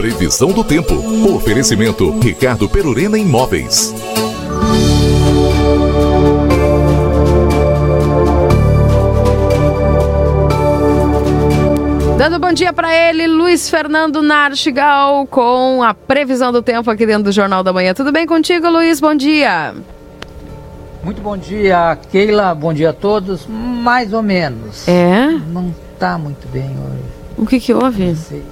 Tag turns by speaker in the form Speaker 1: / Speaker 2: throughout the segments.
Speaker 1: Previsão do tempo. Oferecimento Ricardo Perurena Imóveis.
Speaker 2: Dando bom dia para ele, Luiz Fernando Narchigal, com a previsão do tempo aqui dentro do Jornal da Manhã. Tudo bem contigo, Luiz? Bom dia.
Speaker 3: Muito bom dia, Keila. Bom dia a todos. Mais ou menos.
Speaker 2: É?
Speaker 3: Não tá muito bem hoje.
Speaker 2: O que que houve? Você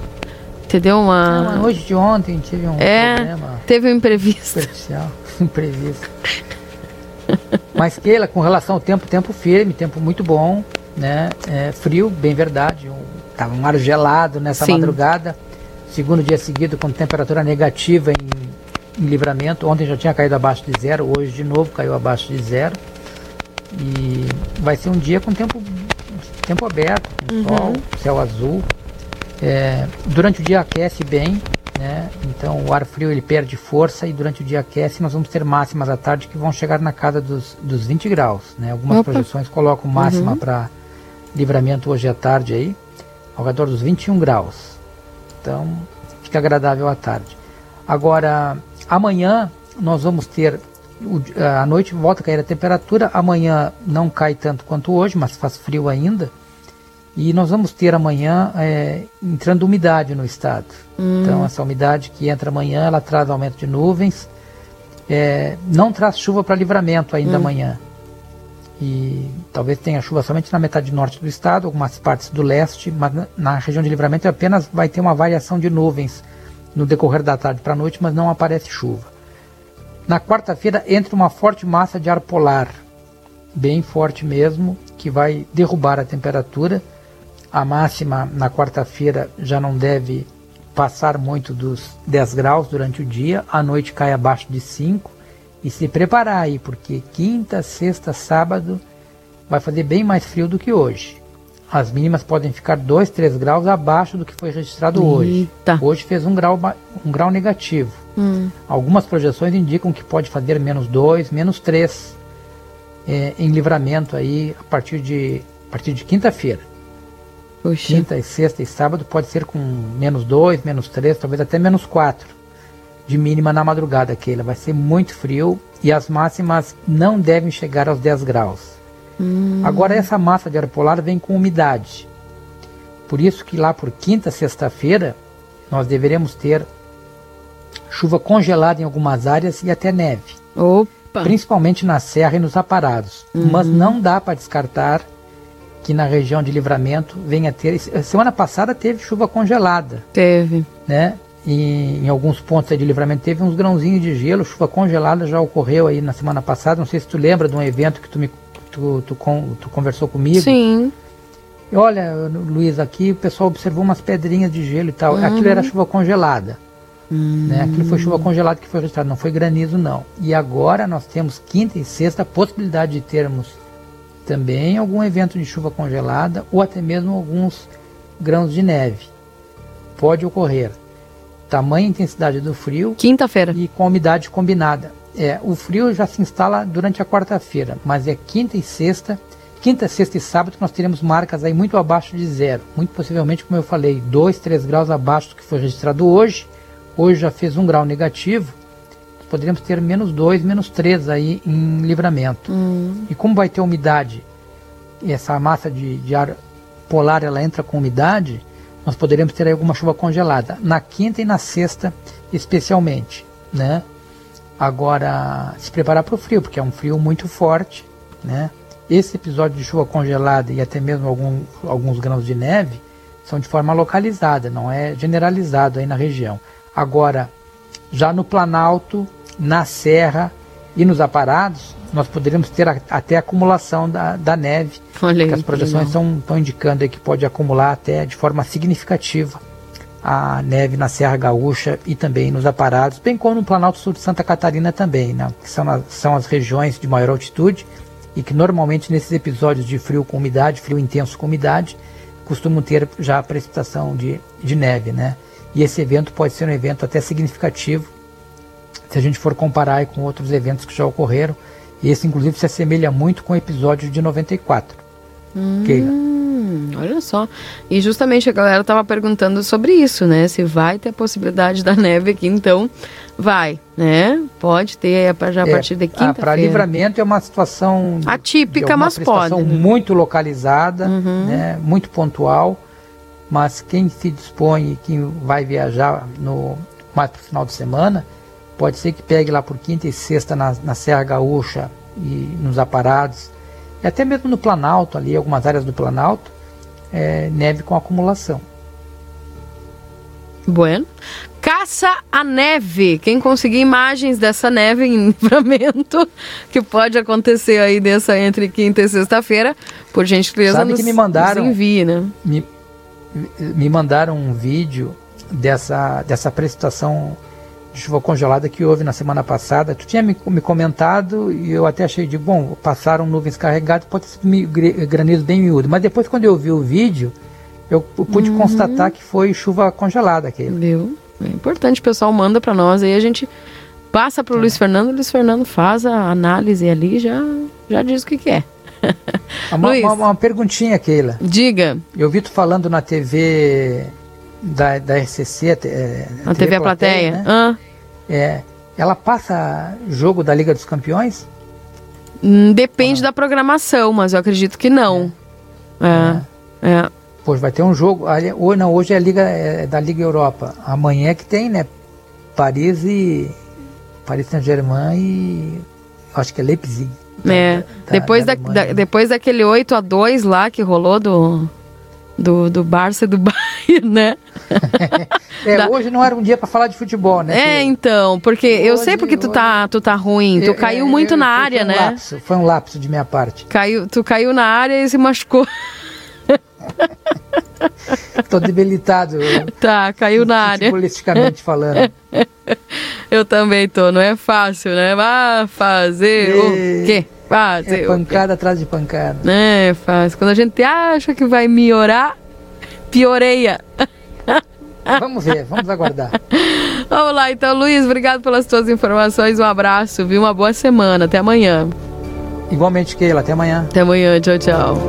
Speaker 2: deu uma...
Speaker 3: Não, a noite de ontem tive um
Speaker 2: é,
Speaker 3: problema.
Speaker 2: Teve um imprevisto.
Speaker 3: Superficial. imprevisto. Mas, Keila, com relação ao tempo, tempo firme, tempo muito bom, né? É, frio, bem verdade. Um Estava um ar gelado nessa Sim. madrugada. Segundo dia seguido com temperatura negativa em, em, livramento. Ontem já tinha caído abaixo de zero, hoje de novo caiu abaixo de zero. E vai ser um dia com tempo, tempo aberto, com uhum. sol, céu azul. É, durante o dia aquece bem, né? Então o ar frio ele perde força e durante o dia aquece. Nós vamos ter máximas à tarde que vão chegar na casa dos, dos 20 graus, né? Algumas Opa. projeções colocam máxima uhum. para livramento hoje à tarde aí ao redor dos 21 graus. Então, fica agradável à tarde. Agora, amanhã nós vamos ter à noite volta a cair a temperatura, amanhã não cai tanto quanto hoje, mas faz frio ainda. E nós vamos ter amanhã é, entrando umidade no estado. Hum. Então essa umidade que entra amanhã, ela traz aumento de nuvens. É, não traz chuva para livramento ainda hum. amanhã e talvez tenha chuva somente na metade norte do estado, algumas partes do leste, mas na região de livramento apenas vai ter uma variação de nuvens no decorrer da tarde para a noite, mas não aparece chuva. Na quarta-feira entra uma forte massa de ar polar, bem forte mesmo, que vai derrubar a temperatura. A máxima na quarta-feira já não deve passar muito dos 10 graus durante o dia, à noite cai abaixo de 5 e se preparar aí, porque quinta, sexta, sábado vai fazer bem mais frio do que hoje. As mínimas podem ficar 2, 3 graus abaixo do que foi registrado Eita. hoje. Hoje fez um grau, um grau negativo. Hum. Algumas projeções indicam que pode fazer menos 2, menos 3 é, em livramento aí a partir de, a partir de quinta-feira. Quinta, e sexta e sábado pode ser com menos 2, menos 3, talvez até menos 4 de mínima na madrugada, Keila. Vai ser muito frio e as máximas não devem chegar aos 10 graus. Hum. Agora, essa massa de ar polar vem com umidade. Por isso que lá por quinta, sexta-feira, nós deveremos ter chuva congelada em algumas áreas e até neve. Opa. Principalmente na serra e nos aparados. Uhum. Mas não dá para descartar que na região de livramento venha a ter. Semana passada teve chuva congelada.
Speaker 2: Teve.
Speaker 3: Né? E em alguns pontos de livramento teve uns grãozinhos de gelo, chuva congelada já ocorreu aí na semana passada. Não sei se tu lembra de um evento que tu me tu, tu, tu, tu conversou comigo.
Speaker 2: Sim.
Speaker 3: E olha, Luiz, aqui o pessoal observou umas pedrinhas de gelo e tal. Uhum. Aquilo era chuva congelada. Uhum. Né? Aquilo foi chuva congelada que foi registrado, não foi granizo não. E agora nós temos quinta e sexta a possibilidade de termos também algum evento de chuva congelada ou até mesmo alguns grãos de neve. Pode ocorrer tamanho e intensidade do frio.
Speaker 2: Quinta-feira.
Speaker 3: E com umidade combinada. É, o frio já se instala durante a quarta-feira, mas é quinta e sexta. Quinta, sexta e sábado nós teremos marcas aí muito abaixo de zero. Muito possivelmente, como eu falei, 2, 3 graus abaixo do que foi registrado hoje. Hoje já fez um grau negativo. Poderíamos ter menos 2, menos 3 aí em livramento. Hum. E como vai ter umidade, essa massa de, de ar polar ela entra com umidade, nós poderemos ter alguma chuva congelada na quinta e na sexta, especialmente, né? Agora, se preparar para o frio, porque é um frio muito forte, né? Esse episódio de chuva congelada e até mesmo algum, alguns grãos de neve são de forma localizada, não é generalizado aí na região. Agora, já no Planalto, na Serra e nos aparados, nós poderíamos ter a, até acumulação da, da neve, Olha que as projeções estão indicando que pode acumular até de forma significativa a neve na Serra Gaúcha e também nos aparados, bem como no Planalto Sul de Santa Catarina também, né, que são, as, são as regiões de maior altitude e que normalmente nesses episódios de frio com umidade, frio intenso com umidade, costumam ter já a precipitação de, de neve, né? E esse evento pode ser um evento até significativo se a gente for comparar com outros eventos que já ocorreram esse, inclusive, se assemelha muito com o episódio de 94. Hum. Keila.
Speaker 2: Olha só. E justamente a galera tava perguntando sobre isso, né? Se vai ter a possibilidade da neve aqui, então vai, né? Pode ter já a é, partir de ah, quinta-feira.
Speaker 3: Para livramento é uma situação
Speaker 2: atípica, uma mas pode. Né?
Speaker 3: muito localizada, uhum. né? Muito pontual, mas quem se dispõe e quem vai viajar no mais para o final de semana, pode ser que pegue lá por quinta e sexta na, na Serra Gaúcha e nos aparados, e até mesmo no Planalto, ali, algumas áreas do Planalto, é, neve com acumulação.
Speaker 2: Bueno. Caça a neve. Quem conseguir imagens dessa neve em livramento, que pode acontecer aí dessa entre quinta e sexta-feira, por gentileza,
Speaker 3: Sabe nos, que me mandaram,
Speaker 2: envie, né?
Speaker 3: Me, me mandaram um vídeo dessa, dessa precipitação chuva congelada que houve na semana passada. Tu tinha me, me comentado e eu até achei de bom, passaram nuvens carregadas, pode ser granizo bem miúdo. Mas depois, quando eu vi o vídeo, eu pude uhum. constatar que foi chuva congelada aquele.
Speaker 2: Viu? É importante, o pessoal manda para nós aí a gente passa para o é. Luiz Fernando, o Luiz Fernando faz a análise ali já já diz o que, que é.
Speaker 3: Uma, uma, uma, perguntinha, Keila.
Speaker 2: Diga.
Speaker 3: Eu vi tu falando na TV da, da RCC, é,
Speaker 2: a TV, TV a Plateia, plateia né? ah.
Speaker 3: É, ela passa jogo da Liga dos Campeões?
Speaker 2: Hum, depende da programação, mas eu acredito que não. É. é. é.
Speaker 3: Pois vai ter um jogo. Hoje, não, hoje é, a Liga, é da Liga Europa. Amanhã é que tem, né? Paris e. Paris Saint-Germain e. Acho que é Leipzig.
Speaker 2: É. Da, depois, da, da, depois daquele 8 a 2 lá que rolou do do, do Barça e do Bayern, né?
Speaker 3: É, da... hoje não era um dia para falar de futebol, né?
Speaker 2: É, então, porque hoje, eu sei porque tu tá, tu tá ruim, tu é, caiu é, muito na área,
Speaker 3: um
Speaker 2: né?
Speaker 3: Lapso, foi um lapso de minha parte.
Speaker 2: Caiu, tu caiu na área e se machucou.
Speaker 3: Tô debilitado.
Speaker 2: Tá, caiu na área.
Speaker 3: Politicamente falando.
Speaker 2: Eu também tô, não é fácil, né? Vá fazer e... o quê?
Speaker 3: Fazer é pancada atrás de pancada.
Speaker 2: É, fácil. Quando a gente acha que vai melhorar, pioreia.
Speaker 3: Vamos ver, vamos aguardar.
Speaker 2: Vamos lá, então, Luiz, obrigado pelas tuas informações. Um abraço, viu? Uma boa semana. Até amanhã.
Speaker 3: Igualmente, Keila. Até amanhã.
Speaker 2: Até amanhã. Tchau, tchau.